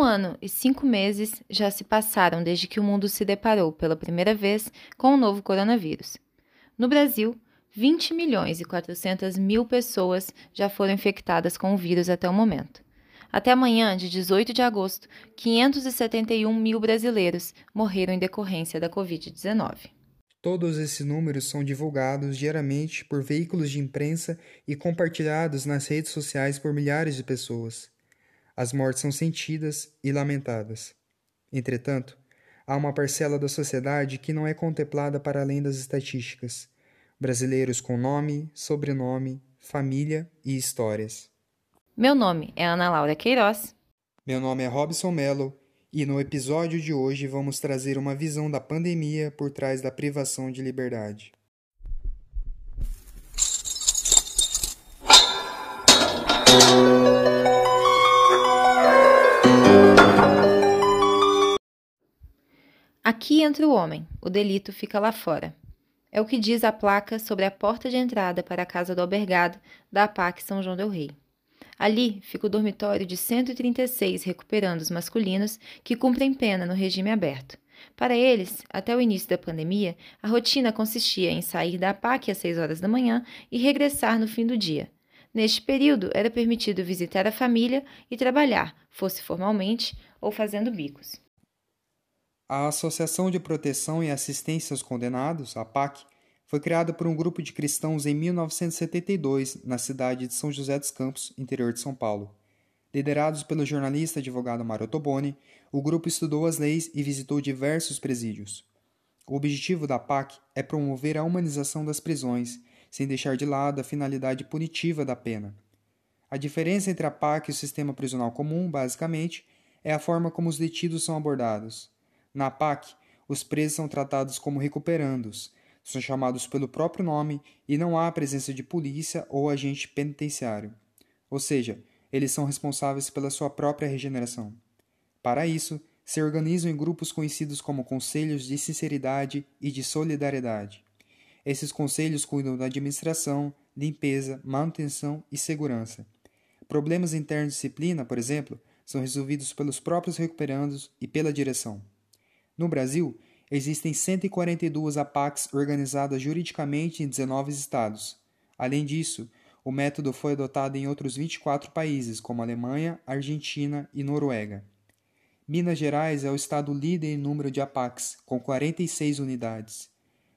Um ano e cinco meses já se passaram desde que o mundo se deparou pela primeira vez com o novo coronavírus. No Brasil, 20 milhões e 400 mil pessoas já foram infectadas com o vírus até o momento. Até amanhã, de 18 de agosto, 571 mil brasileiros morreram em decorrência da Covid-19. Todos esses números são divulgados diariamente por veículos de imprensa e compartilhados nas redes sociais por milhares de pessoas. As mortes são sentidas e lamentadas. Entretanto, há uma parcela da sociedade que não é contemplada para além das estatísticas. Brasileiros com nome, sobrenome, família e histórias. Meu nome é Ana Laura Queiroz. Meu nome é Robson Mello e no episódio de hoje vamos trazer uma visão da pandemia por trás da privação de liberdade. Aqui entra o homem, o delito fica lá fora. É o que diz a placa sobre a porta de entrada para a casa do albergado da APAC São João del Rei. Ali fica o dormitório de 136 recuperandos masculinos que cumprem pena no regime aberto. Para eles, até o início da pandemia, a rotina consistia em sair da PAC às 6 horas da manhã e regressar no fim do dia. Neste período, era permitido visitar a família e trabalhar, fosse formalmente ou fazendo bicos. A Associação de Proteção e Assistência aos Condenados, a PAC, foi criada por um grupo de cristãos em 1972, na cidade de São José dos Campos, interior de São Paulo. Liderados pelo jornalista e advogado Mário Toboni, o grupo estudou as leis e visitou diversos presídios. O objetivo da PAC é promover a humanização das prisões, sem deixar de lado a finalidade punitiva da pena. A diferença entre a PAC e o sistema prisional comum, basicamente, é a forma como os detidos são abordados. Na PAC, os presos são tratados como recuperandos, são chamados pelo próprio nome e não há a presença de polícia ou agente penitenciário. Ou seja, eles são responsáveis pela sua própria regeneração. Para isso, se organizam em grupos conhecidos como Conselhos de Sinceridade e de Solidariedade. Esses conselhos cuidam da administração, limpeza, manutenção e segurança. Problemas internos de disciplina, por exemplo, são resolvidos pelos próprios recuperandos e pela direção. No Brasil, existem 142 APACs organizadas juridicamente em 19 estados. Além disso, o método foi adotado em outros 24 países, como Alemanha, Argentina e Noruega. Minas Gerais é o estado líder em número de APACs, com 46 unidades.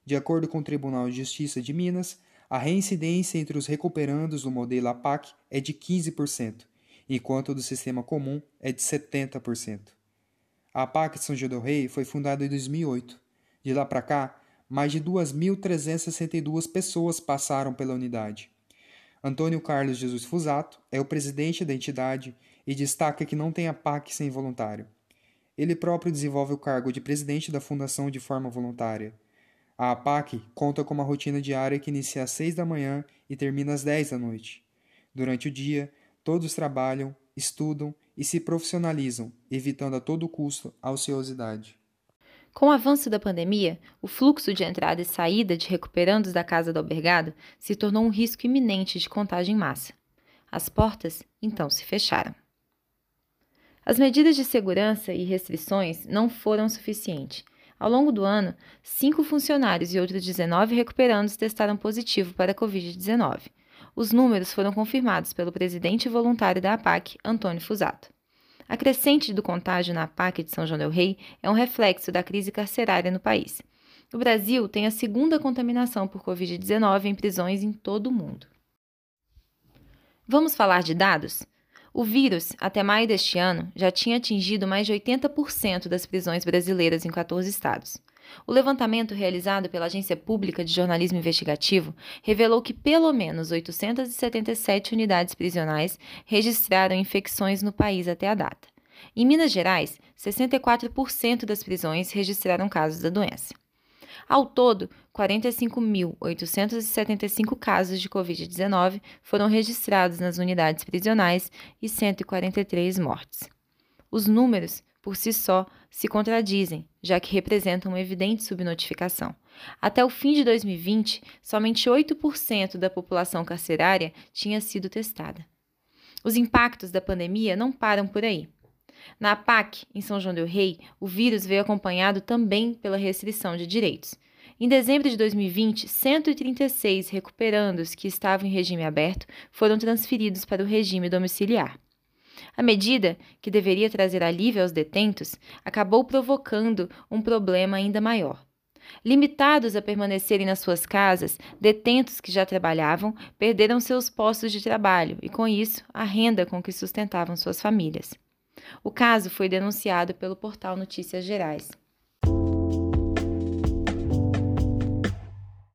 De acordo com o Tribunal de Justiça de Minas, a reincidência entre os recuperandos do modelo APAC é de 15%, enquanto do sistema comum é de 70%. A PAC de São João del Rei foi fundada em 2008. De lá para cá, mais de 2.362 pessoas passaram pela unidade. Antônio Carlos Jesus Fusato é o presidente da entidade e destaca que não tem a PAC sem voluntário. Ele próprio desenvolve o cargo de presidente da fundação de forma voluntária. A APAC conta com uma rotina diária que inicia às 6 da manhã e termina às 10 da noite. Durante o dia, todos trabalham, estudam e se profissionalizam, evitando a todo custo a ociosidade. Com o avanço da pandemia, o fluxo de entrada e saída de recuperandos da casa do albergado se tornou um risco iminente de contágio em massa. As portas, então, se fecharam. As medidas de segurança e restrições não foram suficientes. Ao longo do ano, cinco funcionários e outros 19 recuperandos testaram positivo para a Covid-19 os números foram confirmados pelo presidente voluntário da APAC, Antônio Fusato. A crescente do contágio na APAC de São João del Rei é um reflexo da crise carcerária no país. O Brasil tem a segunda contaminação por Covid-19 em prisões em todo o mundo. Vamos falar de dados? O vírus, até maio deste ano, já tinha atingido mais de 80% das prisões brasileiras em 14 estados. O levantamento realizado pela Agência Pública de Jornalismo Investigativo revelou que pelo menos 877 unidades prisionais registraram infecções no país até a data. Em Minas Gerais, 64% das prisões registraram casos da doença. Ao todo, 45.875 casos de Covid-19 foram registrados nas unidades prisionais e 143 mortes. Os números por si só, se contradizem, já que representam uma evidente subnotificação. Até o fim de 2020, somente 8% da população carcerária tinha sido testada. Os impactos da pandemia não param por aí. Na PAC, em São João del Rei, o vírus veio acompanhado também pela restrição de direitos. Em dezembro de 2020, 136 recuperandos que estavam em regime aberto foram transferidos para o regime domiciliar. A medida, que deveria trazer alívio aos detentos, acabou provocando um problema ainda maior. Limitados a permanecerem nas suas casas, detentos que já trabalhavam perderam seus postos de trabalho e, com isso, a renda com que sustentavam suas famílias. O caso foi denunciado pelo portal Notícias Gerais.